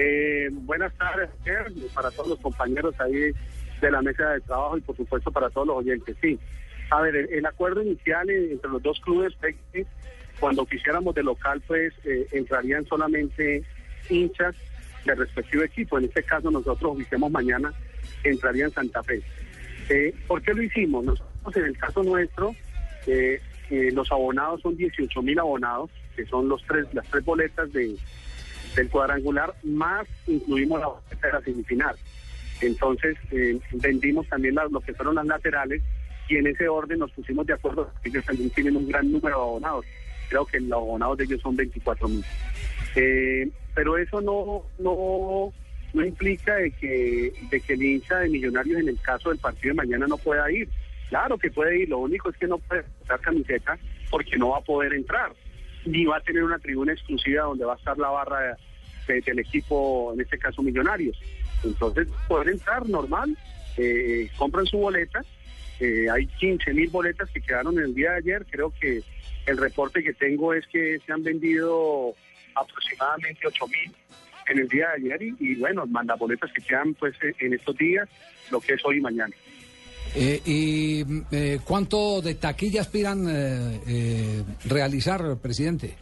Eh, buenas tardes, para todos los compañeros ahí de la mesa de trabajo y por supuesto para todos los oyentes. Sí, a ver, el, acuerdo inicial entre los dos clubes, cuando quisiéramos de local, pues eh, entrarían solamente hinchas del respectivo equipo. En este caso nosotros oficiamos mañana, entrarían Santa Fe. Eh, ¿Por qué lo hicimos? Nosotros en el caso nuestro, eh, eh, los abonados son 18 mil abonados, que son los tres, las tres boletas de, del cuadrangular, más incluimos la de la semifinal. Entonces eh, vendimos también lo que fueron las laterales y en ese orden nos pusimos de acuerdo. Ellos también tienen un gran número de abonados. Creo que los abonados de ellos son 24 mil. Eh, pero eso no, no, no implica de que, de que el hincha de Millonarios en el caso del partido de mañana no pueda ir. Claro que puede ir, lo único es que no puede usar camiseta porque no va a poder entrar. Ni va a tener una tribuna exclusiva donde va a estar la barra de- del equipo, en este caso Millonarios. Entonces, poder entrar normal, eh, compran su boleta. eh, hay 15 mil boletas que quedaron el día de ayer. Creo que el reporte que tengo es que se han vendido aproximadamente 8 mil en el día de ayer y, bueno, las boletas que quedan pues en estos días, lo que es hoy y mañana. Eh, ¿Y eh, cuánto de taquilla aspiran eh, realizar, presidente?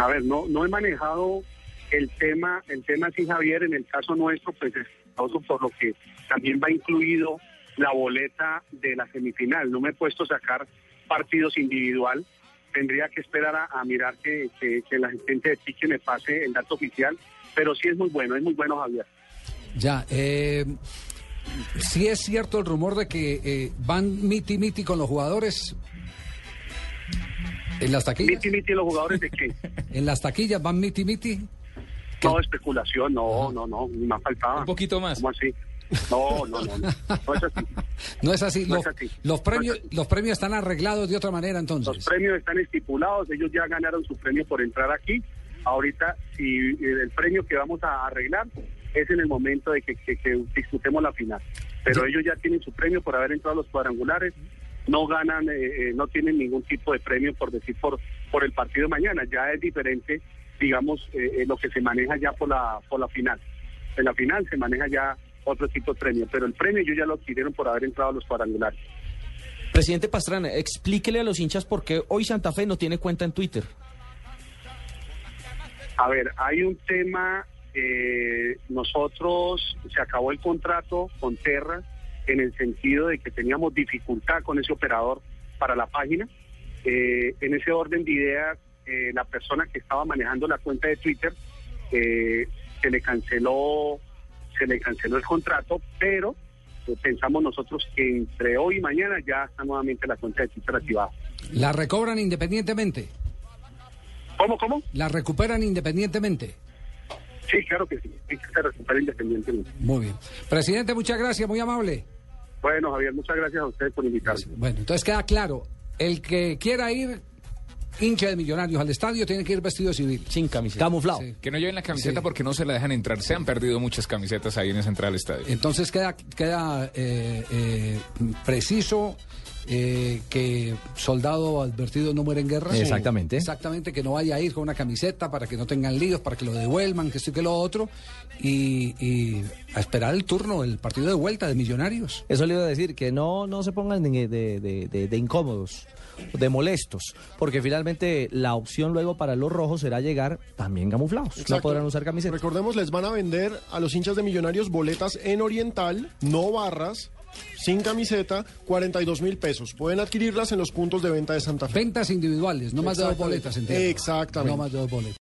A ver, no, no he manejado el tema, el tema sí, Javier, en el caso nuestro, pues es por lo que también va incluido la boleta de la semifinal. No me he puesto a sacar partidos individual. Tendría que esperar a, a mirar que, que, que la gente de Chique me pase el dato oficial, pero sí es muy bueno, es muy bueno, Javier. Ya, eh, sí es cierto el rumor de que eh, van miti miti con los jugadores en las taquillas. Miti, miti, los jugadores de qué? En las taquillas van miti miti. No, especulación, no, no, no, ni más faltaba. Un poquito más. ¿Cómo así? No, no, no, no, no es así. No es así. No los, es así. los premios, No es así. los premios están arreglados de otra manera entonces. Los premios están estipulados, ellos ya ganaron su premio por entrar aquí. Ahorita, si eh, el premio que vamos a arreglar es en el momento de que, que- la final. Pero ellos ya tienen su premio por haber entrado a los cuadrangulares, no ganan, eh, eh, no tienen ningún tipo de premio por decir por, por el partido de mañana. Ya es diferente, digamos, eh, eh, lo que se maneja ya por la, por la final. En la final se maneja ya otro tipo de premio, pero el premio ellos ya lo adquirieron por haber entrado a los cuadrangulares. Presidente Pastrana, explíquele a los hinchas por qué hoy Santa Fe no tiene cuenta en Twitter. A ver, hay un tema, eh, nosotros se acabó el contrato con Terra en el sentido de que teníamos dificultad con ese operador para la página. Eh, en ese orden de ideas, eh, la persona que estaba manejando la cuenta de Twitter eh, se le canceló, se le canceló el contrato, pero eh, pensamos nosotros que entre hoy y mañana ya está nuevamente la cuenta de Twitter activada. ¿La recobran independientemente? ¿Cómo, cómo? ¿La recuperan independientemente? Sí, claro que sí, sí que recupera independientemente. Muy bien. Presidente, muchas gracias, muy amable. Bueno, Javier, muchas gracias a ustedes por invitarme. Bueno, entonces queda claro, el que quiera ir hincha de millonarios al estadio tiene que ir vestido civil. Sin camiseta. Camuflado. Sí. Que no lleven la camiseta Sí. porque no se la dejan entrar. Se han perdido muchas camisetas ahí en esa entrada al estadio. Entonces queda, queda eh, eh, preciso eh, que soldado advertido no muere en guerra. Exactamente. Exactamente, que no vaya a ir con una camiseta para que no tengan líos, para que lo devuelvan, que esto y que lo otro. Y, y a esperar el turno, el partido de vuelta de millonarios. Eso le iba a decir, que no, no se pongan de, de- de- de- de incómodos, de molestos, porque finalmente la opción luego para los rojos será llegar también camuflados. No podrán usar camiseta. Recordemos, les van a vender a los hinchas de Millonarios boletas en Oriental, no barras, sin camiseta, 42 mil pesos. Pueden adquirirlas en los puntos de venta de Santa Fe. Ventas individuales, no más de dos boletas, entiendo. Exactamente. No más de dos boletas.